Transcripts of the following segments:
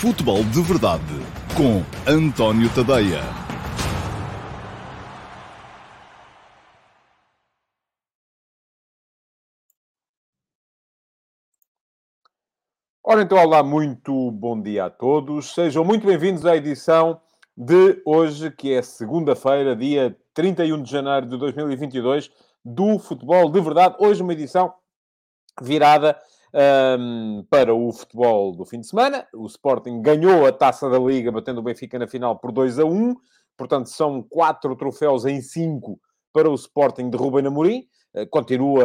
Futebol de Verdade com António Tadeia. Ora então, olá, muito bom dia a todos. Sejam muito bem-vindos à edição de hoje, que é segunda-feira, dia 31 de janeiro de 2022, do Futebol de Verdade. Hoje uma edição virada um, para o futebol do fim de semana. O Sporting ganhou a taça da Liga, batendo o Benfica na final por 2 a 1. Portanto, são quatro troféus em cinco para o Sporting de Ruben Amorim. Uh, continua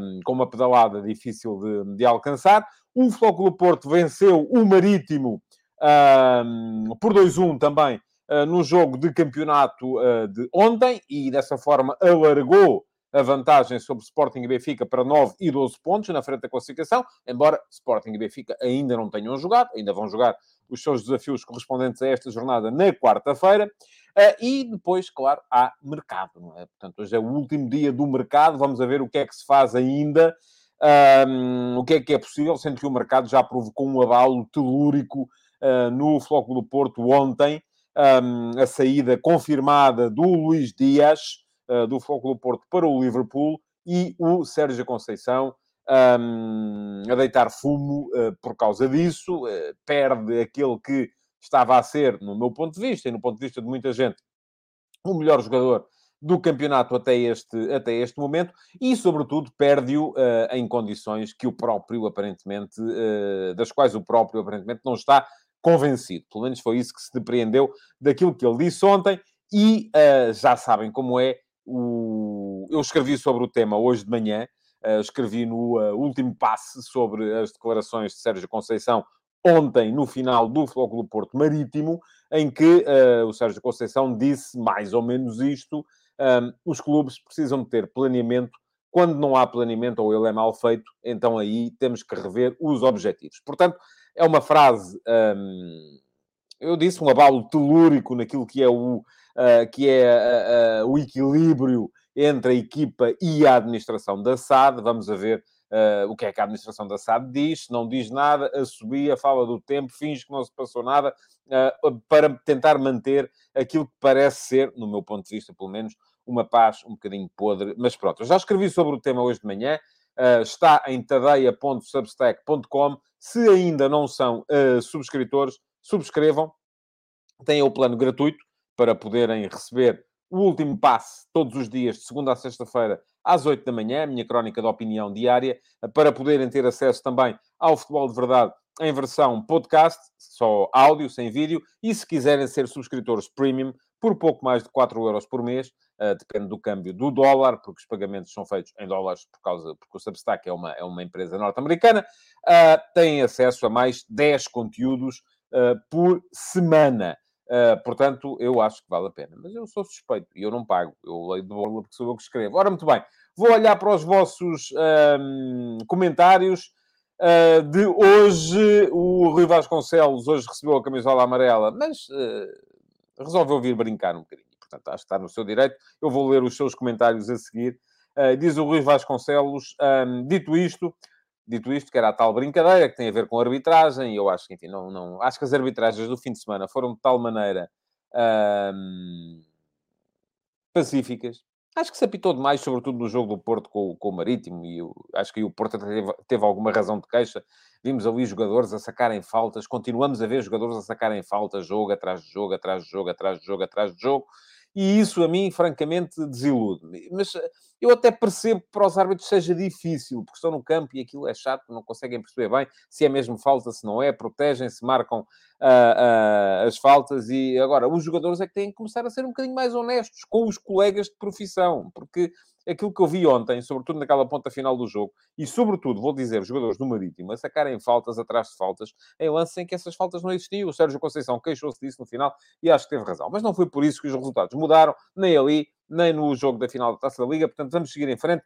um, com uma pedalada difícil de, de alcançar. O Flóculo Porto venceu o Marítimo um, por 2-1 também uh, no jogo de campeonato uh, de ontem e dessa forma alargou a vantagem sobre Sporting e Benfica para 9 e 12 pontos na frente da classificação, embora Sporting e Benfica ainda não tenham jogado, ainda vão jogar os seus desafios correspondentes a esta jornada na quarta-feira. Uh, e depois, claro, há mercado, não é? Portanto, hoje é o último dia do mercado, vamos ver o que é que se faz ainda, um, o que é que é possível, sendo que o mercado já provocou um abalo telúrico uh, no Flóculo do Porto ontem, um, a saída confirmada do Luís Dias, do Foco do Porto para o Liverpool e o Sérgio Conceição um, a deitar fumo uh, por causa disso, uh, perde aquele que estava a ser, no meu ponto de vista e no ponto de vista de muita gente, o melhor jogador do campeonato até este, até este momento e, sobretudo, perde-o uh, em condições que o próprio, aparentemente, das quais o próprio, aparentemente, não está convencido. Pelo menos foi isso que se depreendeu daquilo que ele disse ontem e já sabem como é, o... eu escrevi sobre o tema hoje de manhã, uh, escrevi no uh, último passe sobre as declarações de Sérgio Conceição ontem, no final do Flóculo Porto Marítimo, em que uh, o Sérgio Conceição disse mais ou menos isto, um, os clubes precisam de ter planeamento, quando não há planeamento ou ele é mal feito, então aí temos que rever os objetivos. Portanto, é uma frase, um, eu disse, um abalo telúrico naquilo que é o que é uh, o equilíbrio entre a equipa e a administração da SAD. Vamos a ver Uh, o que é que a administração da SAD diz, não diz nada, assobia, fala do tempo, finge que não se passou nada, uh, para tentar manter aquilo que parece ser, no meu ponto de vista, pelo menos, uma paz um bocadinho podre. Mas pronto, eu já escrevi sobre o tema hoje de manhã, uh, está em tadeia.substack.com. Se ainda não são subscritores, subscrevam, tenham o plano gratuito, para poderem receber o último passe todos os dias, de segunda a sexta-feira, às 8 da manhã, minha crónica de opinião diária, para poderem ter acesso também ao Futebol de Verdade em versão podcast, só áudio, sem vídeo, e se quiserem ser subscritores premium, por pouco mais de 4 euros por mês, uh, depende do câmbio do dólar, porque os pagamentos são feitos em dólares por causa, porque o Substack é uma, é uma empresa norte-americana, uh, têm acesso a mais 10 conteúdos uh, por semana. Uh, portanto, eu acho que vale a pena. Mas eu sou suspeito e eu não pago. Eu leio de bola porque sou eu que escrevo. Ora, muito bem. Vou olhar para os vossos um, comentários. Uh, de hoje, o Rui Vasconcelos hoje recebeu a camisola amarela, mas uh, resolveu vir brincar um bocadinho. Portanto, acho que está no seu direito. Eu vou ler os seus comentários a seguir. diz o Rui Vasconcelos, um, dito isto, Dito isto, que era a tal brincadeira que tem a ver com arbitragem, e eu acho que, enfim, não, não... Acho que as arbitragens do fim de semana foram de tal maneira hum, pacíficas. Acho que se apitou demais, sobretudo no jogo do Porto com, com o Marítimo, e eu, acho que o Porto teve, teve alguma razão de queixa. Vimos ali jogadores a sacarem faltas, continuamos a ver jogadores a sacarem faltas, jogo atrás de jogo, atrás de jogo, atrás de jogo, atrás de jogo e isso a mim, francamente, desilude-me. Mas eh, eu até percebo que para os árbitros seja difícil, porque estão no campo e aquilo é chato, não conseguem perceber bem se é mesmo falta, se não é, protegem-se, marcam uh, uh, as faltas e agora os jogadores é que têm que começar a ser um bocadinho mais honestos com os colegas de profissão, porque aquilo que eu vi ontem, sobretudo naquela ponta final do jogo, e sobretudo, vou dizer, os jogadores do Marítimo a sacarem faltas atrás de faltas, em lances em que essas faltas não existiam. O Sérgio Conceição queixou-se disso no final e acho que teve razão. Mas não foi por isso que os resultados mudaram, nem ali, nem no jogo da final da Taça da Liga. Portanto, vamos seguir em frente.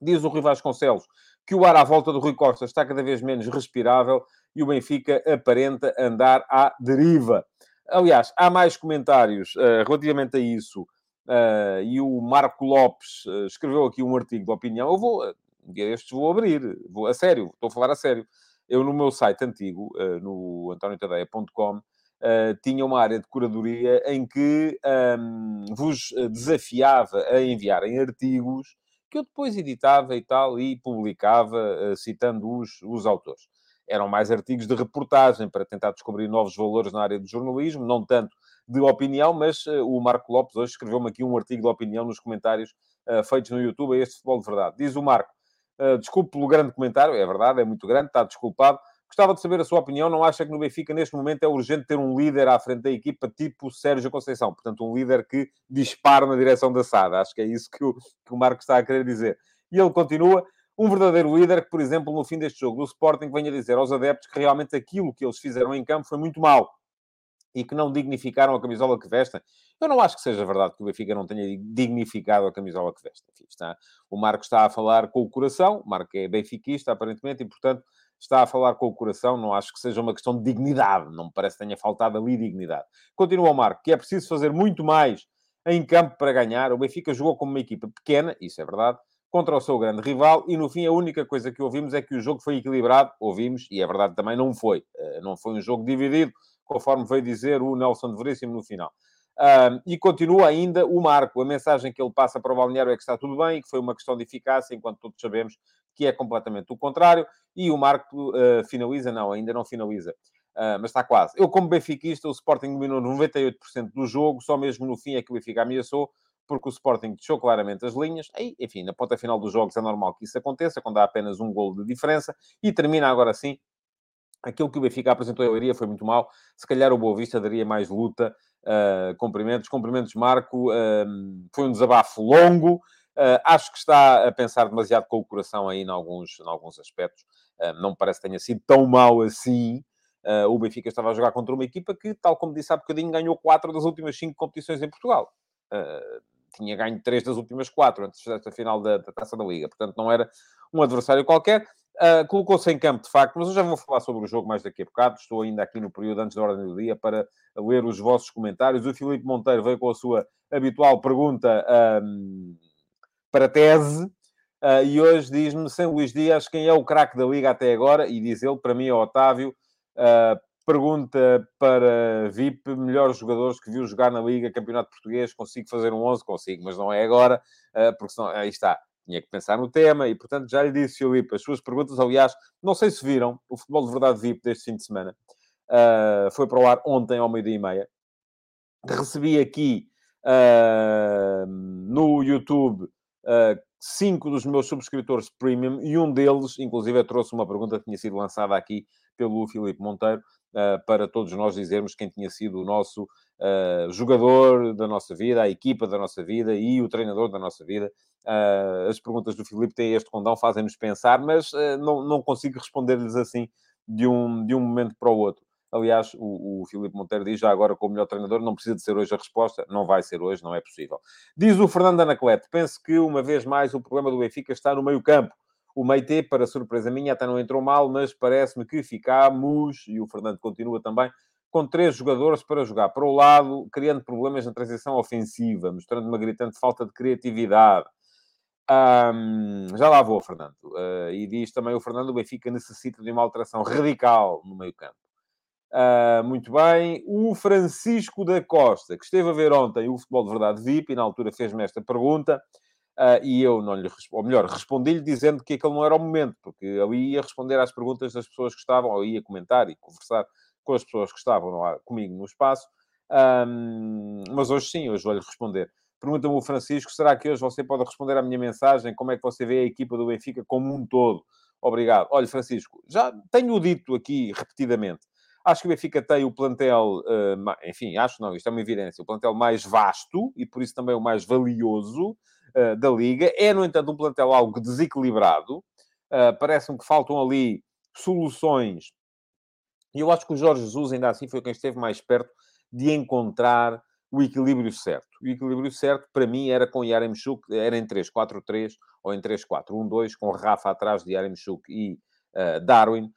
Diz o Rui Vasconcelos que o ar à volta do Rui Costa está cada vez menos respirável e o Benfica aparenta andar à deriva. Aliás, há mais comentários uh, relativamente a isso uh, e o Marco Lopes uh, escreveu aqui um artigo de opinião. Eu vou, um destes, vou abrir, vou, a sério, estou a falar a sério. Eu, no meu site antigo, uh, no antoniotadeia.com, tinha uma área de curadoria em que um, vos desafiava a enviarem artigos que eu depois editava e tal e publicava, citando os, os autores. Eram mais artigos de reportagem para tentar descobrir novos valores na área do jornalismo, não tanto de opinião, mas uh, o Marco Lopes hoje escreveu-me aqui um artigo de opinião nos comentários uh, feitos no YouTube a este futebol de verdade. Diz o Marco, desculpe pelo grande comentário, é verdade, é muito grande, está desculpado, Gostava de saber a sua opinião. Não acha que no Benfica, neste momento, é urgente ter um líder à frente da equipa, tipo Sérgio Conceição? Portanto, um líder que dispara na direção da SAD. Acho que é isso que o, que o Marco está a querer dizer. E ele continua. Um verdadeiro líder que, por exemplo, no fim deste jogo do Sporting, venha dizer aos adeptos que realmente aquilo que eles fizeram em campo foi muito mal e que não dignificaram a camisola que vestem. Eu não acho que seja verdade que o Benfica não tenha dignificado a camisola que veste. Enfim, está, o Marco está a falar com o coração, o Marco é benfiquista, aparentemente, e, portanto, está a falar com o coração, não acho que seja uma questão de dignidade, não me parece que tenha faltado ali dignidade. Continua o Marco, que é preciso fazer muito mais em campo para ganhar. O Benfica jogou como uma equipa pequena, isso é verdade, contra o seu grande rival, e no fim a única coisa que ouvimos é que o jogo foi equilibrado, ouvimos, e é verdade também, não foi. Eh, não foi um jogo dividido, conforme veio dizer o Nelson de Veríssimo no final. Um, e continua ainda o Marco. A mensagem que ele passa para o balneário é que está tudo bem e que foi uma questão de eficácia, enquanto todos sabemos que é completamente o contrário. E o Marco uh, finaliza, não, ainda não finaliza, uh, mas está quase. Eu, como benfiquista, o Sporting dominou 98% do jogo, só mesmo no fim é que o Benfica ameaçou, porque o Sporting deixou claramente as linhas. E, enfim, na ponta final dos jogos é normal que isso aconteça, quando há apenas um golo de diferença. E termina agora sim. Aquilo que o Benfica apresentou a Leiria foi muito mal. Se calhar o Boa Vista daria mais luta. Uh, cumprimentos, cumprimentos, Marco. Uh, foi um desabafo longo. Uh, acho que está a pensar demasiado com o coração aí em alguns, em alguns aspectos. Não me parece que tenha sido tão mal assim. O Benfica estava a jogar contra uma equipa que, tal como disse há bocadinho, ganhou quatro das últimas cinco competições em Portugal. tinha ganho três das últimas quatro antes desta final da, da Taça da Liga. Portanto, não era um adversário qualquer. Uh, Colocou-se em campo, de facto, mas eu já vou falar sobre o jogo mais daqui a bocado. Estou ainda aqui no período antes da ordem do dia para ler os vossos comentários. O Filipe Monteiro veio com a sua habitual pergunta um, para tese. Uh, e hoje diz-me, sem Luís Dias, quem é o craque da Liga até agora? E diz ele, para mim é Otávio. Uh, pergunta para VIP, melhores jogadores que viu jogar na Liga, Campeonato Português, consigo fazer um 11? Consigo, mas não é agora, porque senão, aí está, tinha que pensar no tema, e portanto já lhe disse, Filipe, as suas perguntas, aliás, não sei se viram, o Futebol de Verdade VIP deste fim de semana, uh, foi para o ar ontem ao meio-dia e meia, recebi aqui uh, no YouTube uh, cinco dos meus subscritores premium e um deles, inclusive, trouxe uma pergunta que tinha sido lançada aqui pelo Filipe Monteiro, para todos nós dizermos quem tinha sido o nosso jogador da nossa vida, a equipa da nossa vida e o treinador da nossa vida. Uh, as perguntas do Filipe têm este condão, fazem-nos pensar, mas não, não consigo responder-lhes assim de um, de um momento para o outro. Aliás, o, o Filipe Monteiro diz já agora com o melhor treinador, não precisa de ser hoje a resposta, não vai ser hoje, não é possível. Diz o Fernando Anacleto, penso que uma vez mais o problema do Benfica está no meio campo. O Meite, para surpresa minha, até não entrou mal, mas parece-me que ficamos, e o Fernando continua também, com três jogadores para jogar para o lado, criando problemas na transição ofensiva, mostrando uma gritante falta de criatividade. Um, já lá vou, Fernando. Uh, e diz também o Fernando, o Benfica necessita de uma alteração radical no meio campo. Uh, muito bem. O Francisco da Costa, que esteve a ver ontem o Futebol de Verdade VIP, e na altura fez-me esta pergunta, uh, e eu não lhe ou melhor, respondi-lhe dizendo que aquele não era o momento, porque eu ia responder às perguntas das pessoas que estavam, ou ia comentar e conversar com as pessoas que estavam lá comigo no espaço. Um, mas hoje sim, hoje vou-lhe responder. Pergunta-me o Francisco, será que hoje você pode responder à minha mensagem? Como é que você vê a equipa do Benfica como um todo? Obrigado. Olha, Francisco, já tenho dito aqui repetidamente Acho que o Benfica tem o plantel, uh, enfim, acho não, isto é uma evidência, o plantel mais vasto e por isso também o mais valioso uh, da Liga. É, no entanto, um plantel algo desequilibrado. Uh, Parece-me que faltam ali soluções. E eu acho que o Jorge Jesus, ainda assim, foi quem esteve mais perto de encontrar o equilíbrio certo. O equilíbrio certo, para mim, era com Yaremchuk, era em 3-4-3 ou em 3-4-1-2, com Rafa atrás de Yaremchuk e uh, Darwin.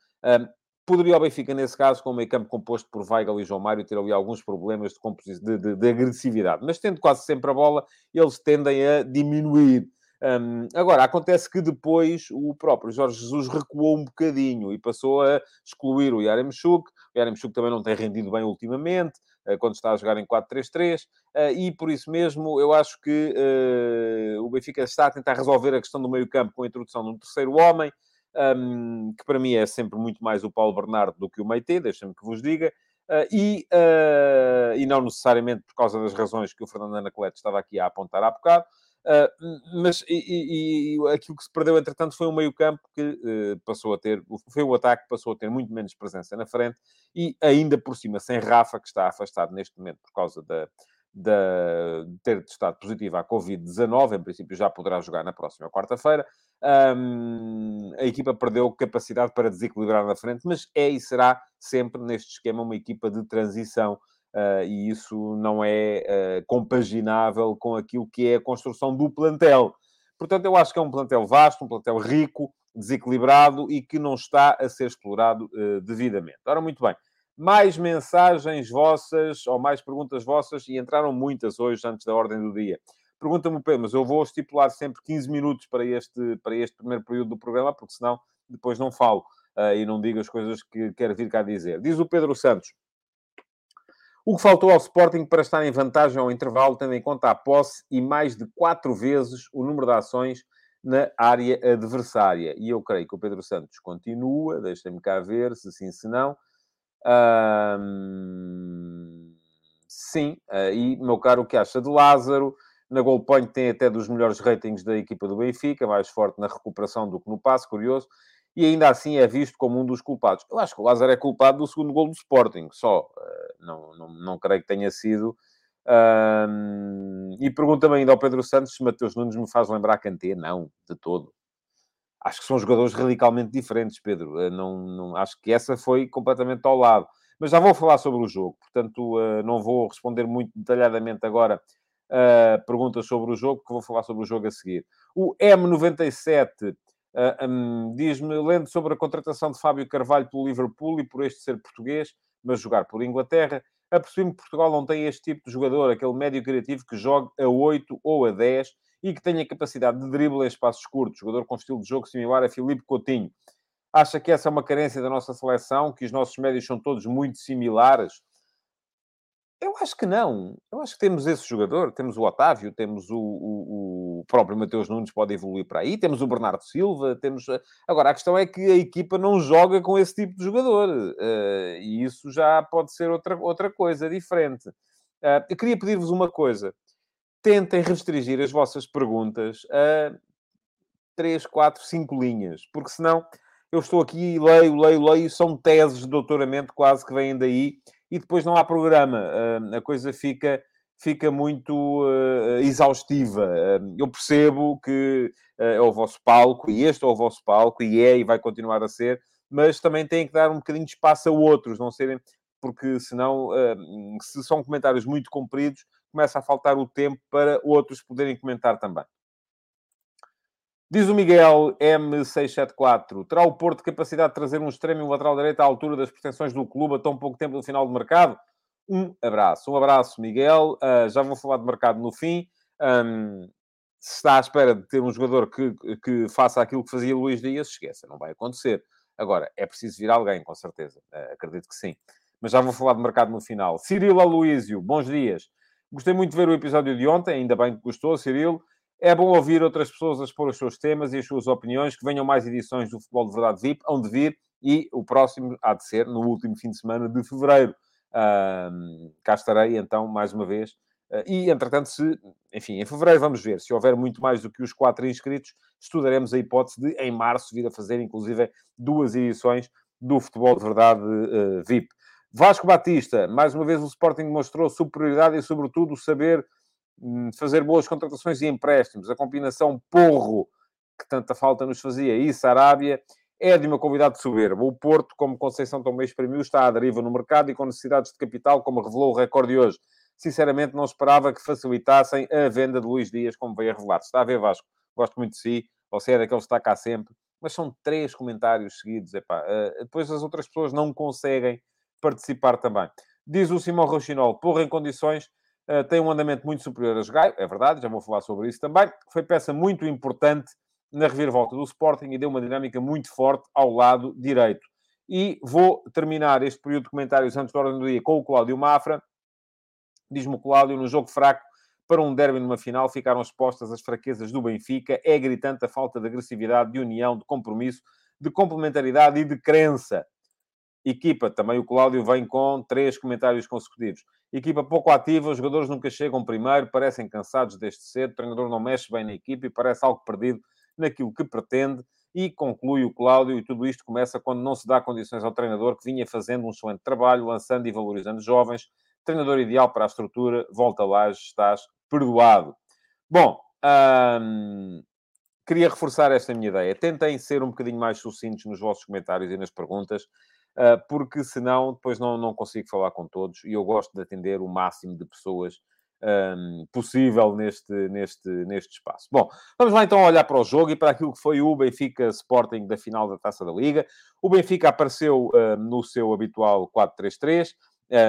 Poderia o Benfica, nesse caso, com o meio campo composto por Weigl e João Mário, ter ali alguns problemas de, de, de, de agressividade. Mas tendo quase sempre a bola, eles tendem a diminuir Um, agora, acontece que depois o próprio Jorge Jesus recuou um bocadinho e passou a excluir o Yaremchuk. O Yaremchuk também não tem rendido bem ultimamente, quando está a jogar em 4-3-3, uh, eh, e por isso mesmo eu acho que uh, o Benfica está a tentar resolver a questão do meio-campo com a introdução de um terceiro homem, um, que para mim é sempre muito mais o Paulo Bernardo do que o Meite, deixem-me que vos diga. Uh, e, uh, e não necessariamente por causa das razões que o Fernando Anacleto estava aqui a apontar há bocado, Uh, mas e, e, e, aquilo que se perdeu, entretanto, foi um meio-campo que uh, passou a ter, foi o ataque que passou a ter muito menos presença na frente e ainda por cima sem Rafa, que está afastado neste momento por causa da, da, ter testado positivo à Covid-19, em princípio já poderá jogar na próxima quarta-feira. Um, a equipa perdeu capacidade para desequilibrar na frente, mas é e será sempre neste esquema uma equipa de transição Uh, e isso não é uh, compaginável com aquilo que é a construção do plantel. Portanto, eu acho que é um plantel vasto, um plantel rico, desequilibrado e que não está a ser explorado uh, devidamente. Ora, muito bem. Mais mensagens vossas ou mais perguntas vossas, e entraram muitas hoje antes da ordem do dia. Pergunta-me o mas eu vou estipular sempre 15 minutos para este, para este primeiro período do programa, porque senão depois não falo e não digo as coisas que quero vir cá dizer. Diz o Pedro Santos. O que faltou ao Sporting para estar em vantagem ao intervalo, tendo em conta a posse e mais de quatro vezes o número de ações na área adversária. E eu creio que o Pedro Santos continua, deixem-me cá ver se sim, se não. sim, e meu caro, o que acha de Lázaro? Na Goal Point tem até dos melhores ratings da equipa do Benfica, mais forte na recuperação do que no passe, curioso e ainda assim é visto como um dos culpados. Eu acho que o Lázaro é culpado do segundo gol do Sporting, só. Eh, não, não, não creio que tenha sido. E pergunta-me ainda ao Pedro Santos se Mateus Nunes me faz lembrar Kanté. Não, de todo. Acho que são jogadores radicalmente diferentes, Pedro. Eh, não, não, acho que essa foi completamente ao lado. Mas já vou falar sobre o jogo, portanto, uh, não vou responder muito detalhadamente agora uh, perguntas sobre o jogo, porque vou falar sobre o jogo a seguir. O M97 Uh, ah, um, Diz-me, lendo sobre a contratação de Fábio Carvalho pelo Liverpool e por este ser português, mas jogar por Inglaterra, apercebi-me que Portugal não tem este tipo de jogador, aquele médio criativo que jogue a 8 ou a 10 e que tenha capacidade de drible em espaços curtos, jogador com estilo de jogo similar a Filipe Coutinho. Acha que essa é uma carência da nossa seleção, que os nossos médios são todos muito similares? Eu acho que não. Eu acho que temos esse jogador, temos o Otávio, temos o, o, o, próprio Mateus Nunes, pode evoluir para aí, temos o Bernardo Silva, temos. Eh, agora, a questão é que a equipa não joga com esse tipo de jogador. Uh, e isso já pode ser outra, outra coisa diferente. Uh, eu queria pedir-vos uma coisa. Tentem restringir as vossas perguntas a 3, 4, 5 linhas, porque senão eu estou aqui e leio, leio, leio, são teses de doutoramento quase que vêm daí e depois não há programa. a coisa fica, fica muito uh, exaustiva. eu percebo que é o vosso palco, e este é o vosso palco, e é e vai continuar a ser, mas também tem que dar um bocadinho de espaço a outros, não serem. Porque senão, se são comentários muito compridos, começa a faltar o tempo para outros poderem comentar também. Diz o Miguel M674. Terá o Porto capacidade de trazer um extremo e um lateral direito à altura das pretensões do clube a tão pouco tempo do final do mercado? Um abraço. Um abraço, Miguel. Uh, já vou falar de mercado no fim. Um, se está à espera de ter um jogador que, que faça aquilo que fazia Luís Dias, esqueça, não vai acontecer. Agora, é preciso vir alguém, com certeza. Uh, acredito que sim. Mas já vou falar de mercado no final. Cirilo Aloísio, bons dias. Gostei muito de ver o episódio de ontem, ainda bem que gostou, Cirilo. É bom ouvir outras pessoas a expor os seus temas e as suas opiniões, que venham mais edições do Futebol de Verdade VIP, onde vir, e o próximo há de ser no último fim de semana de fevereiro. Cá estarei, então, mais uma vez. Uh, e, entretanto, se, enfim, em fevereiro vamos ver. Se houver muito mais do que os quatro inscritos, estudaremos a hipótese de, em março, vir a fazer, inclusive, duas edições do Futebol de Verdade uh, VIP. Vasco Batista, mais uma vez o Sporting mostrou superioridade e, sobretudo, saber fazer boas contratações e empréstimos, a combinação Porro, que tanta falta nos fazia, e Sarabia, é de uma convidada soberba. O Porto, como Conceição também exprimiu, está à deriva no mercado e com necessidades de capital, como revelou o recorde de hoje. Sinceramente, não esperava que facilitassem a venda de Luís Dias, como veio a revelar. Está a ver, Vasco? Gosto muito de si. Você é daqueles que está cá sempre. Mas são três comentários seguidos. Epá. Uh, depois as outras pessoas não conseguem participar também. Diz o Simão Rochinol, porra em condições uh, tem um andamento muito superior a Gaio, é verdade, já vou falar sobre isso também. Foi peça muito importante na reviravolta do Sporting e deu uma dinâmica muito forte ao lado direito. E vou terminar este período de comentários antes da ordem do dia com o Cláudio Mafra. Diz-me o Cláudio, no jogo fraco para um derby numa final, ficaram expostas as fraquezas do Benfica. É gritante a falta de agressividade, de união, de compromisso, de complementaridade e de crença. Equipa, também o Cláudio vem com três comentários consecutivos. Equipa pouco ativa, os jogadores nunca chegam primeiro, parecem cansados desde cedo, o treinador não mexe bem na equipa e parece algo perdido naquilo que pretende. E conclui o Cláudio, e tudo isto começa quando não se dá condições ao treinador que vinha fazendo um excelente trabalho, lançando e valorizando jovens. Treinador ideal para a estrutura, volta lá, estás perdoado. Bom, hum, queria reforçar esta minha ideia. Tentem ser um bocadinho mais sucintos nos vossos comentários e nas perguntas, porque senão depois não, não consigo falar com todos e eu gosto de atender o máximo de pessoas um, possível neste, neste, neste espaço. Bom, vamos lá então olhar para o jogo e para aquilo que foi o Benfica Sporting da final da Taça da Liga. O Benfica apareceu um, no seu habitual 4-3-3.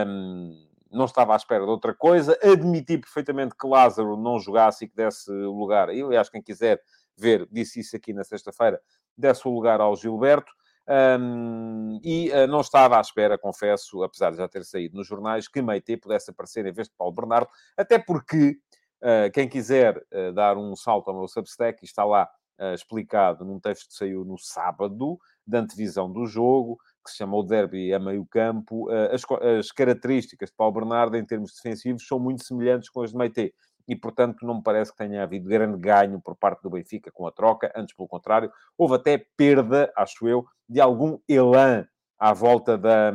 Um, não estava à espera de outra coisa. Admiti perfeitamente que Lázaro não jogasse e que desse lugar. E, aliás, quem quiser ver, disse isso aqui na sexta-feira, desse o lugar ao Gilberto. Um, e uh, não estava à espera, confesso, apesar de já ter saído nos jornais, que Meite pudesse aparecer em vez de Paulo Bernardo, até porque uh, quem quiser uh, dar um salto ao meu Substack, está lá explicado num texto que saiu no sábado, da antevisão do jogo, que se chama o Derby a meio campo, as, as características de Paulo Bernardo em termos defensivos são muito semelhantes com as de Meite e, portanto, não me parece que tenha havido grande ganho por parte do Benfica com a troca, antes pelo contrário, houve até perda, acho eu, de algum elan à volta da,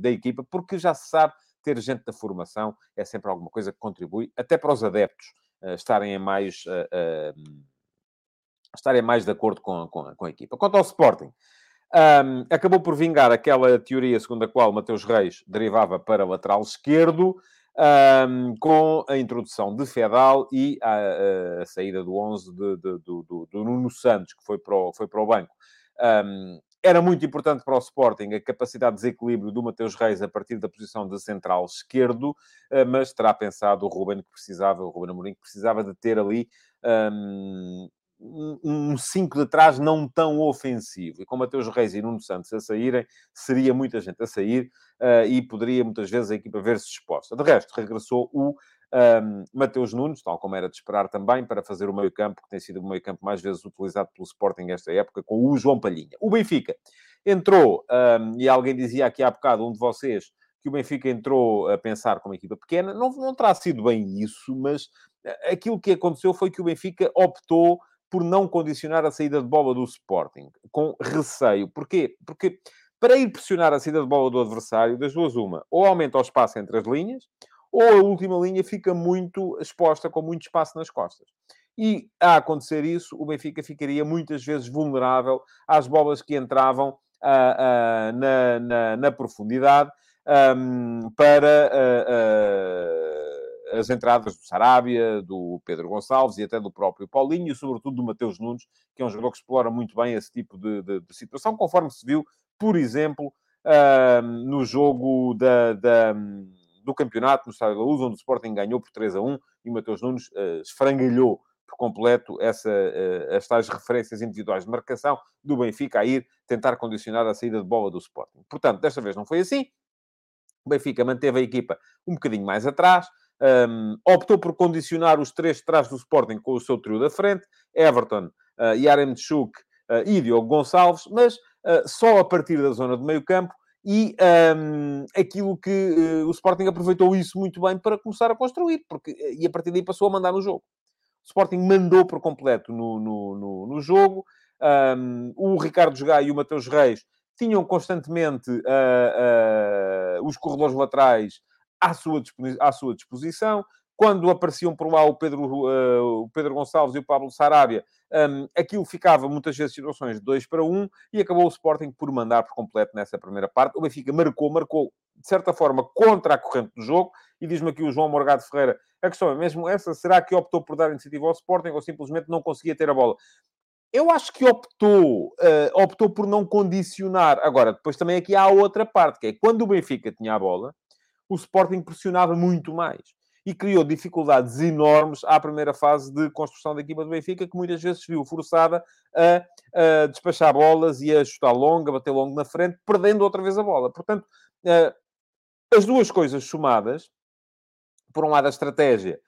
da equipa, porque já se sabe, ter gente da formação é sempre alguma coisa que contribui, até para os adeptos uh, estarem mais... Uh, uh, estarem mais de acordo com, com, com a equipa. Quanto ao Sporting, um, acabou por vingar aquela teoria segundo a qual Mateus Reis derivava para lateral esquerdo, um, com a introdução de Fedal e a, a saída do 11 de, de, do, do, do, Nuno Santos, que foi para o, foi para o banco. Um, era muito importante para o Sporting a capacidade de desequilíbrio do Mateus Reis a partir da posição de central esquerdo, mas terá pensado o Ruben que precisava, o Ruben Amorim que precisava de ter ali um, um 5 de trás não tão ofensivo. E com Mateus Reis e Nuno Santos a saírem, seria muita gente a sair uh, e poderia muitas vezes a equipa ver-se exposta. De resto, regressou o um, Mateus Nunes, tal como era de esperar também, para fazer o meio-campo, que tem sido o meio-campo mais vezes utilizado pelo Sporting esta época, com o João Palhinha. O Benfica entrou, um, e alguém dizia aqui há bocado, um de vocês, que o Benfica entrou a pensar como equipa pequena. Não, não terá sido bem isso, mas eh, aquilo que aconteceu foi que o Benfica optou por não condicionar a saída de bola do Sporting, com receio. Porquê? Porque para ir pressionar a saída de bola do adversário, das duas uma, ou aumenta o espaço entre as linhas, ou a última linha fica muito exposta, com muito espaço nas costas. E, a acontecer isso, o Benfica ficaria muitas vezes vulnerável às bolas que entravam uh, uh, na, na, na, profundidade um, para... Uh, as entradas do Sarabia, do Pedro Gonçalves e até do próprio Paulinho, e sobretudo do Mateus Nunes, que é um jogador que explora muito bem esse tipo de, de, de situação, conforme se viu, por exemplo, uh, no jogo da, da, do campeonato no Estádio da Luz, onde o Sporting ganhou por 3 a 1 e o Mateus Nunes uh, esfrangalhou por completo essa, uh, as tais referências individuais de marcação do Benfica a ir tentar condicionar a saída de bola do Sporting. Portanto, desta vez não foi assim. O Benfica manteve a equipa um bocadinho mais atrás, um, optou por condicionar os três de trás do Sporting com o seu trio da frente, Everton, uh, Yaremchuk uh, e Diogo Gonçalves, mas uh, só a partir da zona de meio campo e um, aquilo que uh, o Sporting aproveitou isso muito bem para começar a construir, porque, e a partir daí passou a mandar no jogo. O Sporting mandou por completo no, no, no, no jogo. Um, o Ricardo Jogai e o Mateus Reis tinham constantemente os corredores laterais à sua, à sua disposição. Quando apareciam por lá o Pedro, uh, o Pedro Gonçalves e o Pablo Sarabia, um, aquilo ficava muitas vezes situações de 2 para 1 um, e acabou o Sporting por mandar por completo nessa primeira parte. O Benfica marcou, marcou de certa forma contra a corrente do jogo e diz-me aqui o João Morgado Ferreira, a questão é mesmo essa, será que optou por dar iniciativa ao Sporting ou simplesmente não conseguia ter a bola? Eu acho que optou, uh, optou por não condicionar. Agora, depois também aqui há outra parte, que é quando o Benfica tinha a bola, o Sporting pressionava muito mais. e criou dificuldades enormes à primeira fase de construção da equipa do Benfica, que muitas vezes se viu forçada a, a despachar bolas e a chutar longa, bater longo na frente, perdendo outra vez a bola. Portanto, as duas coisas somadas, por um lado a estratégia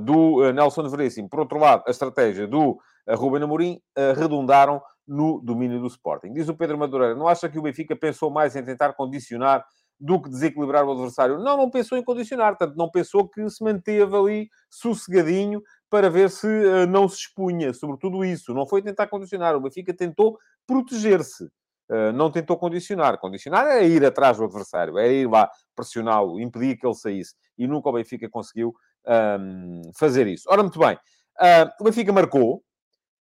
do Nelson Veríssimo, por outro lado a estratégia do Ruben Amorim, redundaram no domínio do Sporting. Diz o Pedro Madureira, não acha que o Benfica pensou mais em tentar condicionar do que desequilibrar o adversário? Não, não pensou em condicionar, tanto não pensou que se manteve ali sossegadinho para ver se uh, não se expunha, sobretudo isso. Não foi tentar condicionar, o Benfica tentou proteger-se. Uh, não tentou condicionar. Condicionar é ir atrás do adversário, é ir lá pressioná-lo, impedir que ele saísse. E nunca o Benfica conseguiu um, fazer isso. Ora, muito bem. Uh, o Benfica marcou,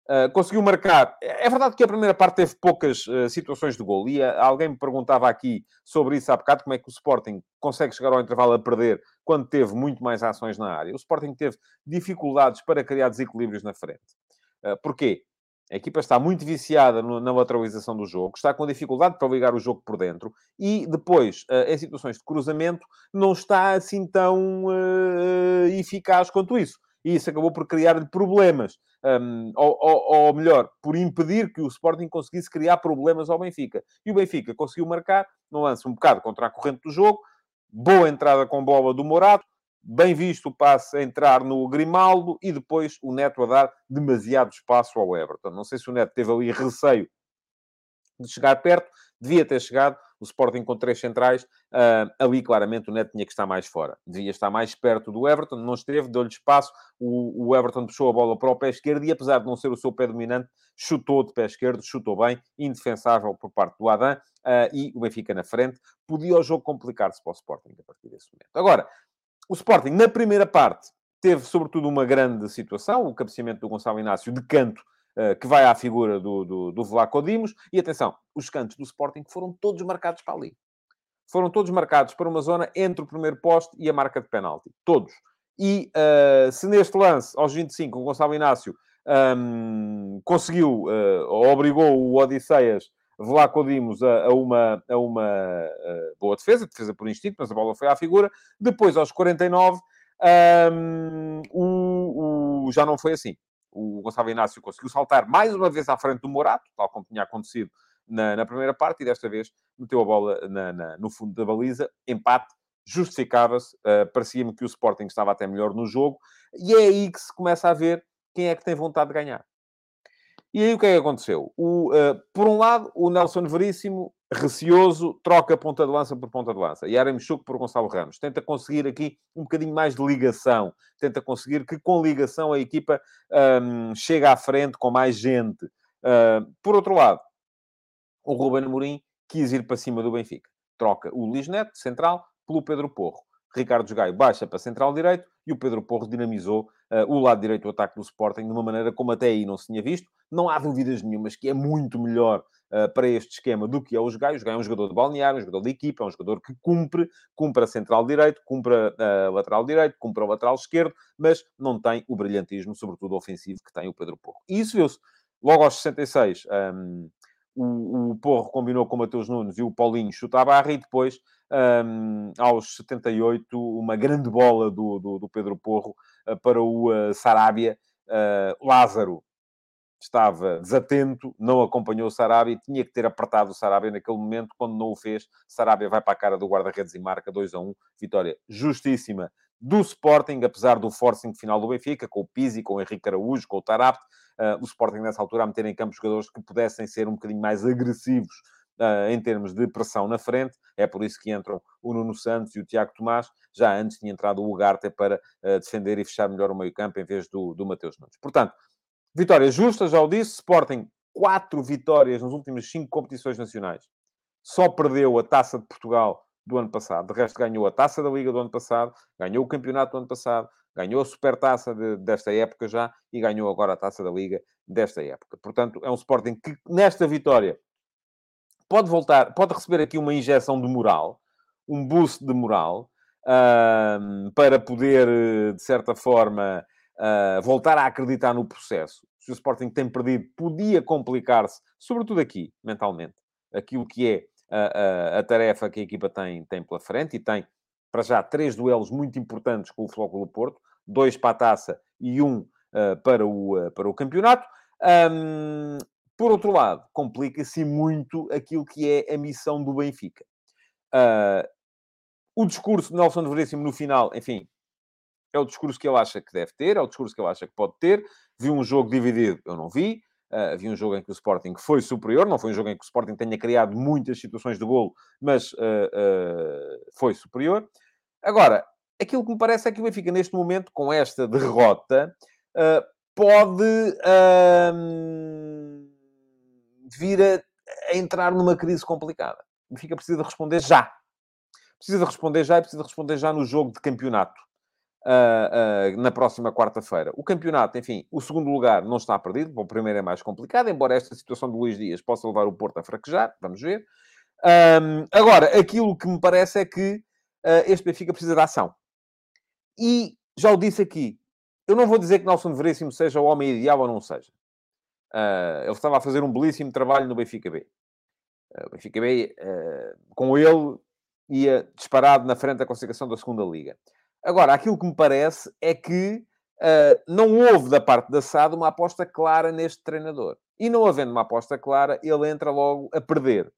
Uh, conseguiu marcar. É verdade que a primeira parte teve poucas uh, situações de gol. E uh, alguém me perguntava aqui sobre isso há bocado, como é que o Sporting consegue chegar ao intervalo a perder quando teve muito mais ações na área. O Sporting teve dificuldades para criar desequilíbrios na frente. porquê? A equipa está muito viciada no, na lateralização do jogo, está com dificuldade para ligar o jogo por dentro e depois, em situações de cruzamento, não está assim tão eficaz quanto isso e isso acabou por criar-lhe problemas. Um, ou, ou, ou, melhor, por impedir que o Sporting conseguisse criar problemas ao Benfica. E o Benfica conseguiu marcar, no lance um bocado contra a corrente do jogo, boa entrada com bola do Morato, bem visto o passe a entrar no Grimaldo e depois o Neto a dar demasiado espaço ao Everton. Não sei se o Neto teve ali receio de chegar perto, devia ter chegado, o Sporting com três centrais, uh, ali claramente o Neto tinha que estar mais fora. Devia estar mais perto do Everton, não esteve, deu-lhe espaço, o, o, Everton puxou a bola para o pé esquerdo e apesar de não ser o seu pé dominante, chutou de pé esquerdo, chutou bem, indefensável por parte do Adam, uh, e o Benfica na frente. Podia o jogo complicar-se para o Sporting a partir desse momento. Agora, o Sporting, na primeira parte, teve sobretudo uma grande situação, o cabeceamento do Gonçalo Inácio de canto que vai à figura do, do, do Vlaco Dimos. E atenção, os cantos do Sporting foram todos marcados para ali. Foram todos marcados para uma zona entre o primeiro poste e a marca de penalti. Todos. E uh, se neste lance, aos 25, o Gonçalo Inácio um, ehm, conseguiu, uh, ou obrigou o Odisseias Vlaco Dimos a, a, uma, a uma uh, boa defesa, defesa por instinto, mas a bola foi à figura. Depois, aos 49, um, ehm, o, o, já não foi assim o Gonçalo Inácio conseguiu saltar mais uma vez à frente do Morato, tal como tinha acontecido na, na primeira parte, e desta vez meteu a bola na, na, no fundo da baliza, empate, justificava-se, uh, parecia-me que o Sporting estava até melhor no jogo, e é aí que se começa a ver quem é que tem vontade de ganhar. E aí o que é que aconteceu? O, uh, por um lado, o Nelson Veríssimo, receoso, troca ponta de lança por ponta de lança. E Aramchuk por Gonçalo Ramos. Tenta conseguir aqui um bocadinho mais de ligação. Tenta conseguir que com ligação a equipa um, chegue à frente com mais gente. Uh, por outro lado, o Ruben Amorim quis ir para cima do Benfica. Troca o Luís Neto, central, pelo Pedro Porro. Ricardo Gaio baixa para central direito e o Pedro Porro dinamizou uh, o lado direito do ataque do Sporting de uma maneira como até aí não se tinha visto. Não há dúvidas nenhumas que é muito melhor para este esquema do que é os Gaio. Os Gaio é um jogador de balneário, um jogador de equipa, é um jogador que cumpre, cumpre a central direito, cumpre a lateral direito, cumpre a lateral esquerdo, mas não tem o brilhantismo, sobretudo ofensivo, que tem o Pedro Porro. E isso viu-se logo aos 66. Um, o, o Porro combinou com o Mateus Nunes e o Paulinho chuta a barra e depois, um, aos 78, uma grande bola do, do, do Pedro Porro uh, para o uh, Sarabia. Uh, Lázaro estava desatento, não acompanhou o Sarabia, tinha que ter apertado o Sarabia naquele momento, quando não o fez, Sarabia vai para a cara do guarda-redes e marca 2 a 1, vitória justíssima do Sporting, apesar do forcing final do Benfica, com o Pizzi, com o Henrique Araújo, com o Tarapte, uh, o Sporting nessa altura a meter em campo jogadores que pudessem ser um bocadinho mais agressivos uh, em termos de pressão na frente, é por isso que entram o Nuno Santos e o Tiago Tomás, já antes tinha entrado o Ugarte para uh, defender e fechar melhor o meio campo em vez do, do Mateus Nunes. Portanto, vitória justa, já o disse, Sporting quatro vitórias nas últimas cinco competições nacionais. Só perdeu a Taça de Portugal do ano passado. De resto, ganhou a Taça da Liga do ano passado, ganhou o Campeonato do ano passado, ganhou a Supertaça de, desta época já e ganhou agora a Taça da Liga desta época. Portanto, é um Sporting que, nesta vitória, pode voltar, pode receber aqui uma injeção de moral, um boost de moral, para poder, de certa forma, voltar a acreditar no processo. Se o Sporting tem perdido, podia complicar-se, sobretudo aqui, mentalmente, aquilo que é a, a, a, tarefa que a equipa tem, tem pela frente e tem para já, três duelos muito importantes com o Flóculo Porto, dois para a taça e um uh, para, o, uh, para o campeonato. Um, por outro lado, complica-se muito aquilo que é a missão do Benfica. Uh, o discurso de Nelson Veríssimo no final, enfim, é o discurso que ele acha que deve ter, é o discurso que ele acha que pode ter. Vi um jogo dividido, eu não vi. Uh, havia um jogo em que o Sporting foi superior, não foi um jogo em que o Sporting tenha criado muitas situações de golo, mas uh, uh, foi superior. Agora, aquilo que me parece é que o Benfica, neste momento, com esta derrota, pode vir a, a, entrar numa crise complicada. O Benfica precisa responder já. Precisa responder já e precisa responder já no jogo de campeonato uh, uh, na próxima quarta-feira. O campeonato, enfim, o segundo lugar não está perdido, o primeiro é mais complicado, embora esta situação de Luís Dias possa levar o Porto a fraquejar, vamos ver. Um, agora, aquilo que me parece é que uh, este Benfica precisa de ação. E já o disse aqui, eu não vou dizer que Nelson Veríssimo seja o homem ideal ou não seja. Uh, ele estava a fazer um belíssimo trabalho no Benfica B. Uh, o Benfica B, com ele, ia disparado na frente da classificação da segunda Liga. Agora, aquilo que me parece é que uh, não houve da parte da SAD uma aposta clara neste treinador. E não havendo uma aposta clara, ele entra logo a perder.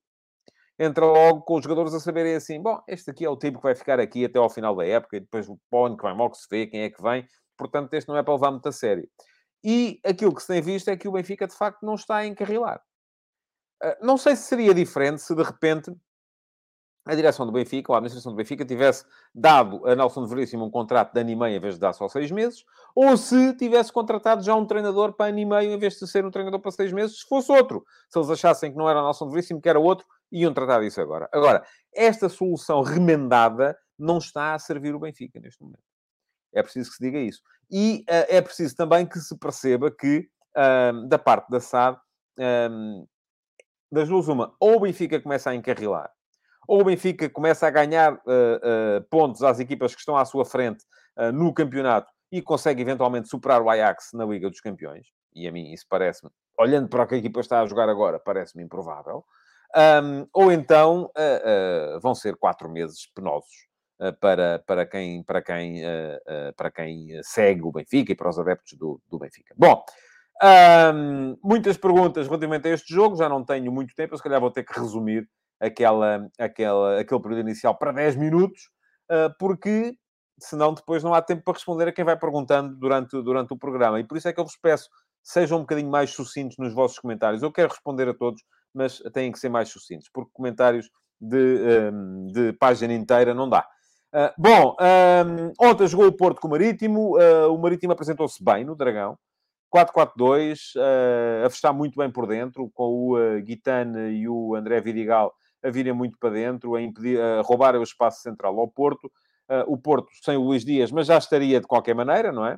Entra logo com os jogadores a saberem assim: bom, este aqui é o tipo que vai ficar aqui até ao final da época, e depois o ano que vai mal que se vê, quem é que vem. Portanto, este não é para levar muito a sério. E aquilo que se tem visto é que o Benfica, de facto, não está a encarrilar. Uh, não sei se seria diferente se, de repente, a direção do Benfica, ou a administração do Benfica, tivesse dado a Nelson Veríssimo um contrato de ano e meio em vez de dar só seis meses, ou se tivesse contratado já um treinador para ano e meio em vez de ser um treinador para seis meses, se fosse outro. Se eles achassem que não era Nelson Veríssimo, que era outro, iam tratar disso agora. Agora, esta solução remendada não está a servir o Benfica neste momento. É preciso que se diga isso. E uh, é preciso também que se perceba que, uh, da parte da SAD, uh, das duas uma, ou o Benfica começa a encarrilar ou o Benfica começa a ganhar uh, uh, pontos às equipas que estão à sua frente uh, no campeonato e consegue eventualmente superar o Ajax na Liga dos Campeões. E a mim isso parece-me, olhando para o que a equipa está a jogar agora, parece-me improvável. Um, ou então vão ser quatro meses penosos para, para quem, para, quem, para quem segue o Benfica e para os adeptos do, do Benfica. Bom, um, muitas perguntas relativamente a este jogo, já não tenho muito tempo, eu se calhar vou ter que resumir aquela, aquela, aquele período inicial para 10 minutos, uh, porque senão depois não há tempo para responder a quem vai perguntando durante, durante o programa. E por isso é que eu vos peço, sejam um bocadinho mais sucintos nos vossos comentários. Eu quero responder a todos, mas têm que ser mais sucintos, porque comentários de, um, de página inteira não dá. Uh, bom, um, ontem jogou o Porto com o Marítimo. Uh, o Marítimo apresentou-se bem no Dragão. 4-4-2, uh, a fechar muito bem por dentro, com o uh, Guitane e o André Vidigal a virem muito para dentro, a, impedir, a roubar o espaço central ao Porto. Uh, o Porto sem o Luís Dias, mas já estaria de qualquer maneira, não é?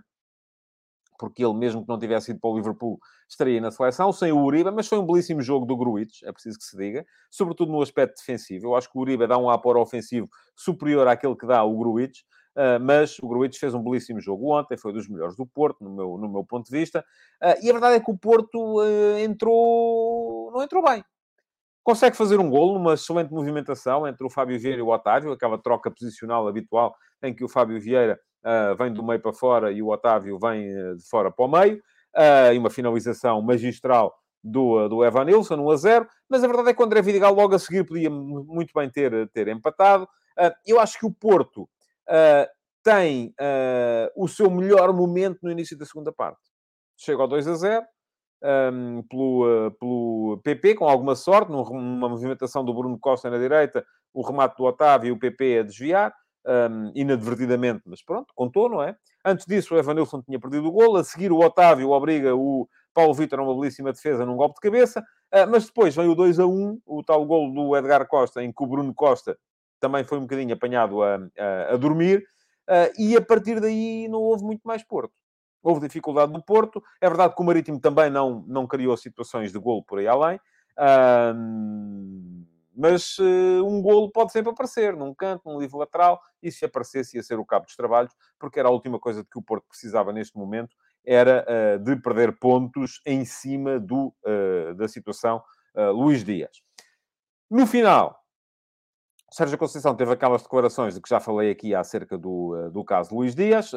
Porque ele, mesmo que não tivesse ido para o Liverpool, estaria na seleção, sem o Uribe, mas foi um belíssimo jogo do Gruitch, é preciso que se diga, sobretudo no aspecto defensivo. Eu acho que o Uribe dá um apoio ofensivo superior àquele que dá o Gruitch, Uh, mas o Gruitch fez um belíssimo jogo ontem, foi dos melhores do Porto, no meu, no meu ponto de vista. Uh, e a verdade é que o Porto uh, entrou, não entrou bem consegue fazer um golo numa excelente movimentação entre o Fábio Vieira e o Otávio, aquela troca posicional habitual em que o Fábio Vieira uh, vem do meio para fora e o Otávio vem uh, de fora para o meio, uh, e uma finalização magistral do, do Evan Nilsson, 1 a 0, mas a verdade é que o André Vidigal logo a seguir podia muito bem ter, ter empatado. eu acho que o Porto tem o seu melhor momento no início da segunda parte. Chega ao 2 a 0, um, pelo, uh, pelo PP, com alguma sorte, numa movimentação do Bruno Costa na direita, o remate do Otávio e o PP a desviar, um, inadvertidamente, mas pronto, contou, não é? Antes disso, o Evanilson tinha perdido o gol, a seguir o Otávio obriga o Paulo Vitor a uma belíssima defesa num golpe de cabeça, uh, mas depois vem o 2 a 1, o tal gol do Edgar Costa, em que o Bruno Costa também foi um bocadinho apanhado a, a, a dormir, uh, e a partir daí não houve muito mais Porto. Houve dificuldade no Porto. É verdade que o Marítimo também não, não criou situações de golo por aí além. mas uh, um golo pode sempre aparecer num canto, num livro lateral, e se aparecesse ia ser o cabo dos trabalhos, porque era a última coisa de que o Porto precisava neste momento, era uh, de perder pontos em cima do, uh, da situação Luís Dias. No final, Sérgio Conceição teve aquelas declarações de que já falei aqui acerca do, eh, do caso Luís Dias,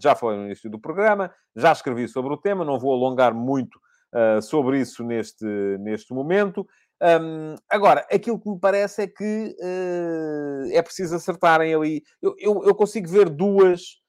já falei no início do programa, já escrevi sobre o tema, não vou alongar muito uh, sobre isso neste, neste momento. Um, agora, aquilo que me parece é que uh, é preciso acertarem ali. Eu, eu, eu consigo ver duas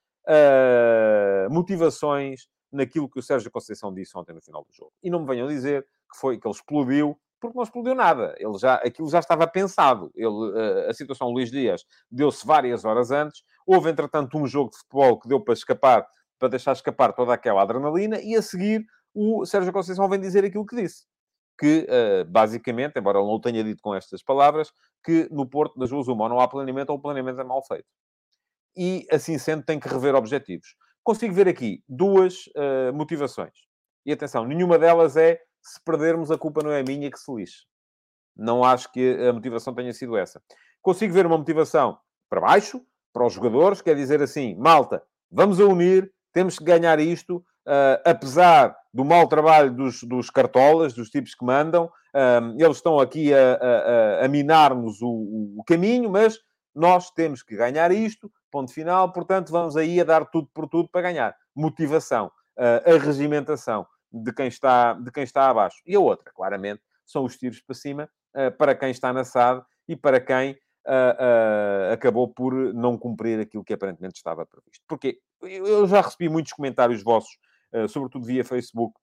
motivações naquilo que o Sérgio Conceição disse ontem no final do jogo. E não me venham dizer que foi que ele explodiu porque não explodiu nada. Ele já, aquilo já estava pensado. Ele, eh, a situação Luís Dias deu-se várias horas antes. Houve, entretanto, um jogo de futebol que deu para escapar, para deixar escapar toda aquela adrenalina, e a seguir o Sérgio Conceição vem dizer aquilo que disse. Que, uh, basicamente, embora ele não o tenha dito com estas palavras, que no Porto das Ruas uma não há planeamento ou o planeamento é mal feito. E, assim sendo, tem que rever objetivos. Consigo ver aqui duas uh, motivações. E atenção, nenhuma delas é se perdermos, a culpa não é minha que se lixe. Não acho que a motivação tenha sido essa. Consigo ver uma motivação para baixo, para os jogadores, quer dizer assim, malta, vamos a unir, temos que ganhar isto, uh, apesar do mau trabalho dos, dos, cartolas, dos tipos que mandam, uh, eles estão aqui a, a, a minar-nos o, o, caminho, mas nós temos que ganhar isto, ponto final, portanto, vamos aí a dar tudo por tudo para ganhar. Motivação, uh, regimentação de quem está, de quem está abaixo. E a outra, claramente, são os tiros para cima uh, para quem está na SAD e para quem uh, uh, acabou por não cumprir aquilo que aparentemente estava previsto. Porque eu já recebi muitos comentários vossos, sobretudo via Facebook,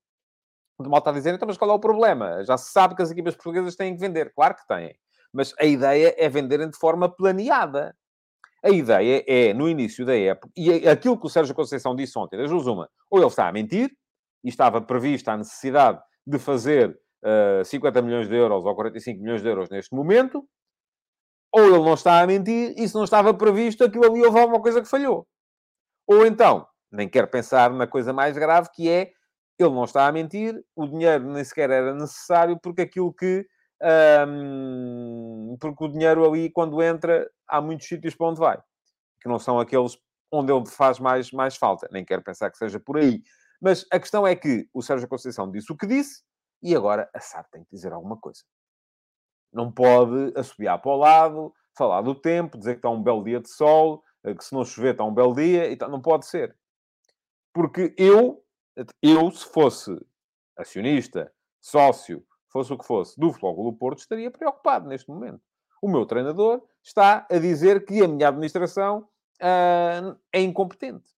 de malta a dizer, então, mas qual é o problema? Já se sabe que as equipas portuguesas têm que vender. Claro que têm. Mas a ideia é venderem de forma planeada. A ideia é, no início da época, e aquilo que o Sérgio Conceição disse ontem, das duas uma, ou ele está a mentir, e estava prevista a necessidade de fazer uh, eh, 50 milhões de euros ou 45 milhões de euros neste momento, ou ele não está a mentir e se não estava previsto, aquilo ali houve alguma coisa que falhou. Ou então, nem quero pensar na coisa mais grave que é ele não está a mentir, o dinheiro nem sequer era necessário porque aquilo que. Um, porque o dinheiro ali, quando entra, há muitos sítios para onde vai, que não são aqueles onde ele faz mais, mais falta. Nem quero pensar que seja por aí. Mas a questão é que o Sérgio Conceição disse o que disse e agora a SAD tem que dizer alguma coisa. Não pode assobiar para o lado, falar do tempo, dizer que está um belo dia de sol, eh, que se não chover está um belo dia, e não pode ser. Porque eu, eu, se fosse acionista, sócio, fosse o que fosse, do Futebol do Porto, estaria preocupado neste momento. O meu treinador está a dizer que a minha administração uh, é incompetente.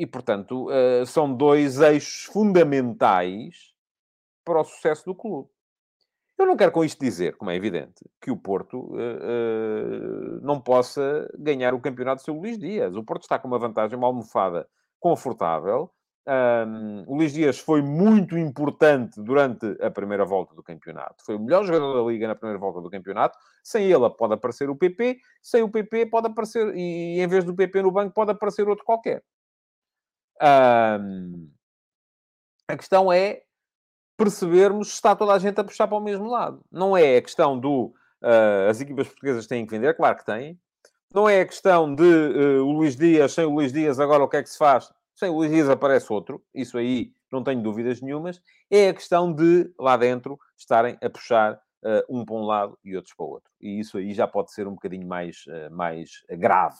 E, portanto, uh, são dois eixos fundamentais para o sucesso do clube. Eu não quero com isto dizer, como é evidente, que o Porto uh, uh, não possa ganhar o campeonato seu Luís Dias. O Porto está com uma vantagem, uma almofada confortável. Um, o Luís Dias foi muito importante durante a primeira volta do campeonato. Foi o melhor jogador da Liga na primeira volta do campeonato. Sem ele pode aparecer o PP, sem o PP pode aparecer, e em vez do PP no banco pode aparecer outro qualquer. A questão é percebermos se está toda a gente a puxar para o mesmo lado. Não é a questão do uh, as equipas portuguesas têm que vender, claro que têm. Não é a questão de uh, o Luís Dias, sem o Luís Dias, agora o que é que se faz? Sem o Luís Dias aparece outro. Isso aí não tenho dúvidas nenhumas. É a questão de, lá dentro, estarem a puxar uh, um para um lado e outros para o outro. E isso aí já pode ser um bocadinho mais, mais grave.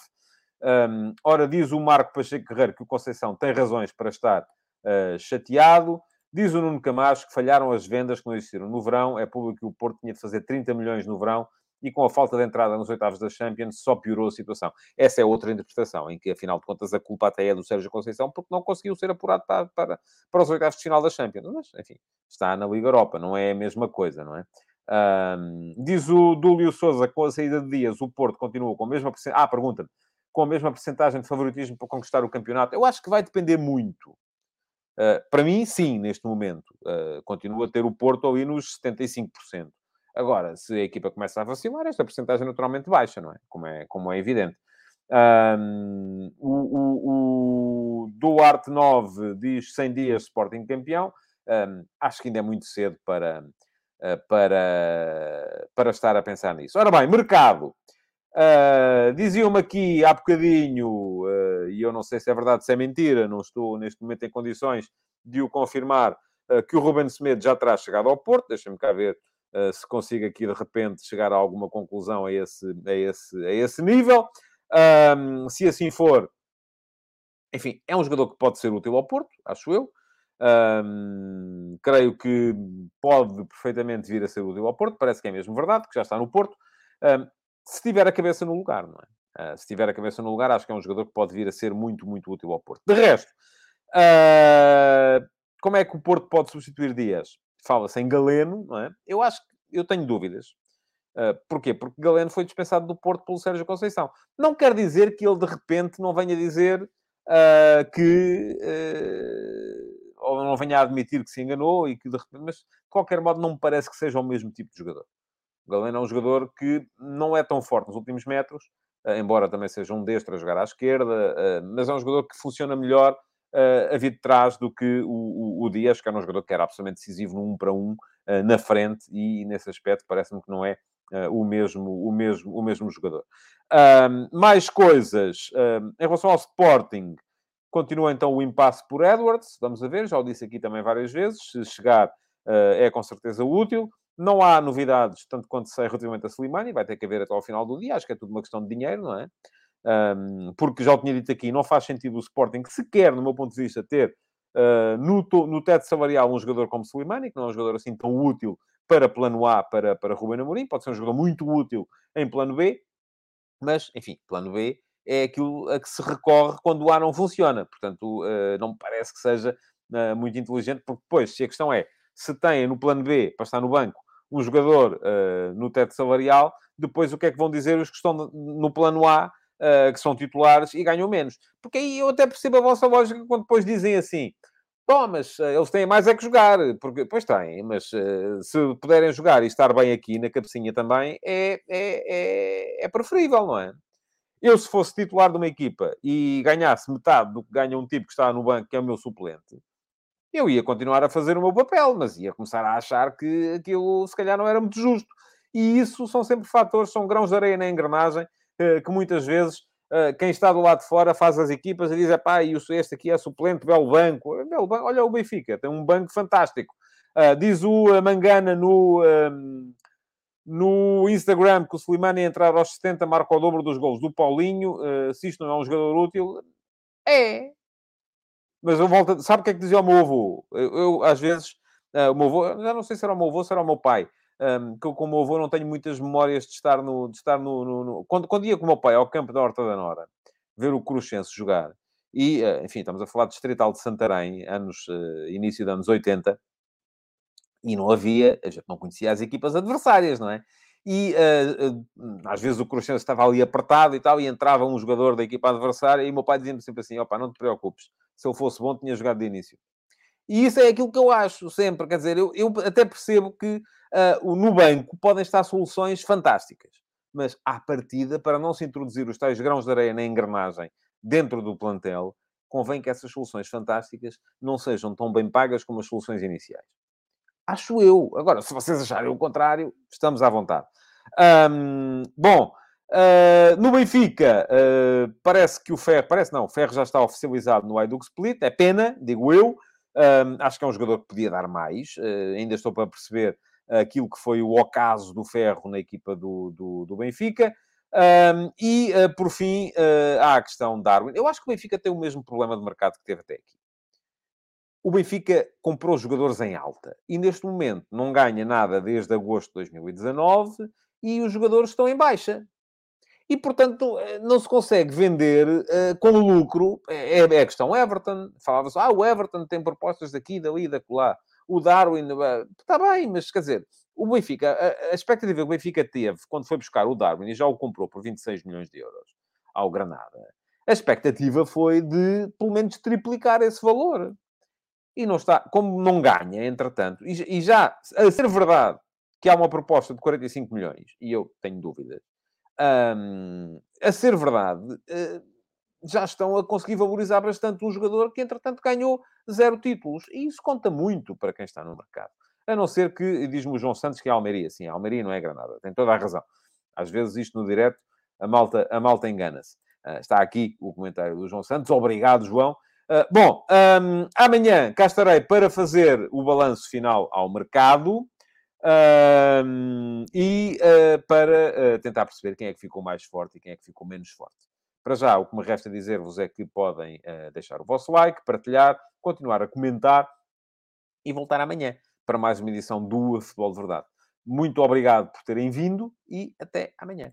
Um, ora, diz o Marco Pacheco Guerreiro que o Conceição tem razões para estar uh, chateado. Diz o Nuno Camacho que falharam as vendas que não existiram no verão. É público que o Porto tinha de fazer 30 milhões no verão e com a falta de entrada nos oitavos da Champions só piorou a situação. Essa é outra interpretação, em que, afinal de contas, a culpa até é do Sérgio Conceição porque não conseguiu ser apurado para, para, para os oitavos de final da Champions. Mas, enfim, está na Liga Europa, não é a mesma coisa, não é? Um, diz o Dúlio Souza, com a saída de Dias, o Porto continua com a mesma... Ah, pergunta-me com a mesma porcentagem de favoritismo para conquistar o campeonato? Eu acho que vai depender muito. Uh, para mim, sim, neste momento. Uh, continua a ter o Porto ali nos 75%. Agora, se a equipa começa a vacilar, esta porcentagem naturalmente baixa, não é? Como é, como é evidente. O, o, o, Duarte 9 diz 100 dias Sporting campeão. Acho que ainda é muito cedo para, uh, para, para estar a pensar nisso. Ora bem, mercado. Uh, Diziam-me aqui há bocadinho, uh, e eu não sei se é verdade, se é mentira, não estou neste momento em condições de o confirmar, uh, que o Ruben Semedo já terá chegado ao Porto. Deixa-me cá ver se consiga aqui de repente chegar a alguma conclusão a esse, a esse, a esse nível. Se assim for, enfim, é um jogador que pode ser útil ao Porto, acho eu. Um, creio que pode perfeitamente vir a ser útil ao Porto, parece que é mesmo verdade, que já está no Porto. Um, se tiver a cabeça no lugar, não é? Uh, se tiver a cabeça no lugar, acho que é um jogador que pode vir a ser muito, muito útil ao Porto. De resto, uh, como é que o Porto pode substituir Dias? Fala-se em Galeno, não é? Eu acho que eu tenho dúvidas. Uh, porquê? Porque Galeno foi dispensado do Porto pelo Sérgio Conceição. Não quer dizer que ele, de repente, não venha dizer que... Ou não venha a admitir que se enganou e que, de repente... Mas, de qualquer modo, não me parece que seja o mesmo tipo de jogador. O Galeno é um jogador que não é tão forte nos últimos metros, embora também seja um destro a jogar à esquerda, mas é um jogador que funciona melhor uh, a vir de trás do que o, Dias, que era um jogador que era absolutamente decisivo no 1 para 1 uh, na frente, e nesse aspecto parece-me que não é o, mesmo, o, mesmo, o mesmo jogador. mais coisas. em relação ao Sporting, continua então o impasse por Edwards, vamos a ver, já o disse aqui também várias vezes, se chegar é com certeza útil. Não há novidades, tanto quanto sei, relativamente a Slimani, vai ter que haver até ao final do dia, acho que é tudo uma questão de dinheiro, não é? Um, porque já o tinha dito aqui, não faz sentido o Sporting sequer, no meu ponto de vista, ter uh, no, no teto salarial um jogador como Slimani, que não é um jogador assim tão útil para plano A, para, para Ruben Amorim, pode ser um jogador muito útil em plano B, mas, enfim, plano B é aquilo a que se recorre quando o A não funciona. Portanto, uh, não me parece que seja uh, muito inteligente, porque depois, se a questão é, se tem no plano B, para estar no banco, um jogador no teto salarial, depois o que é que vão dizer os que estão no plano A uh, que são titulares e ganham menos. Porque aí eu até percebo a vossa lógica quando depois dizem assim. Bom, mas uh, eles têm mais é que jogar, porque, pois têm, mas uh, se puderem jogar e estar bem aqui na cabecinha também, é, é, é, é preferível, não é? Eu, se fosse titular de uma equipa e ganhasse metade do que ganha um tipo que está no banco, que é o meu suplente, eu ia continuar a fazer o meu papel, mas ia começar a achar que aquilo, se calhar, não era muito justo. E isso são sempre fatores, são grãos de areia na engrenagem que muitas vezes eh, quem está do lado de fora faz as equipas e diz: pá, e este aqui é suplente, belo banco. Belo banco. Olha o Benfica, tem um banco fantástico. Diz o Mangana no, ehm, no Instagram que o Slimani entrar aos 70 marca o dobro dos gols do Paulinho. Se isto não é um jogador útil, é. Mas eu volto. Sabe o que é que dizia o meu avô? Eu, eu às vezes, uh, o meu avô, já não sei se era o meu avô, se era o meu pai um, que eu, como avô, não tenho muitas memórias de estar no... De estar no, no, no... Quando, quando ia com o meu pai ao campo da Horta da Nora, ver o Cruxense jogar, e, uh, enfim, estamos a falar de Distrital de Santarém, anos, uh, início dos anos 80, e não havia, a gente não conhecia as equipas adversárias, não é? E uh, às vezes o Cruxense estava ali apertado e tal, e entrava um jogador da equipa adversária, e o meu pai dizia-me sempre assim: opa, não te preocupes, se eu fosse bom, tinha jogado de início. E isso é aquilo que eu acho sempre, quer dizer, eu, eu até percebo que uh, no banco podem estar soluções fantásticas, mas à partida, para não se introduzir os tais grãos de areia na engrenagem dentro do plantel, convém que essas soluções fantásticas não sejam tão bem pagas como as soluções iniciais. Acho eu. Agora, se vocês acharem o contrário, estamos à vontade. Um, bom, uh, no Benfica, uh, parece que o Ferro... Parece não, o Ferro já está oficializado no Hajduk Split. É pena, digo eu. Um, acho que é um jogador que podia dar mais. Uh, ainda estou para perceber aquilo que foi o ocaso do Ferro na equipa do, do, do Benfica. Um, e, por fim, há a questão Darwin. Eu acho que o Benfica tem o mesmo problema de mercado que teve até aqui. O Benfica comprou jogadores em alta e, neste momento, não ganha nada desde agosto de 2019 e os jogadores estão em baixa e, portanto, eh, não se consegue vender uh, com lucro. É, é a questão Everton. Falava-se, ah, o Everton tem propostas daqui, dali, da lá. O Darwin, está bem, mas quer dizer, o Benfica, a, a expectativa que o Benfica teve quando foi buscar o Darwin e já o comprou por 26 milhões de euros ao Granada, a expectativa foi de, pelo menos, triplicar esse valor. E não está, como não ganha, entretanto, e, e já, a ser verdade que há uma proposta de 45 milhões, e eu tenho dúvidas, um, a ser verdade, uh, já estão a conseguir valorizar bastante um jogador que, entretanto, ganhou zero títulos. E isso conta muito para quem está no mercado. A não ser que, diz-me o João Santos, que é Almeria. Sim, Almeria não é Granada. Tem toda a razão. Às vezes, isto no direto, a malta, a malta engana-se. Uh, está aqui o comentário do João Santos. Obrigado, João. Uh, bom, um, amanhã cá estarei para fazer o balanço final ao mercado. Uh, e uh, para uh, tentar perceber quem é que ficou mais forte e quem é que ficou menos forte. Para já, o que me resta dizer-vos é que podem deixar o vosso like, partilhar, continuar a comentar e voltar amanhã para mais uma edição do Futebol de Verdade. Muito obrigado por terem vindo e até amanhã.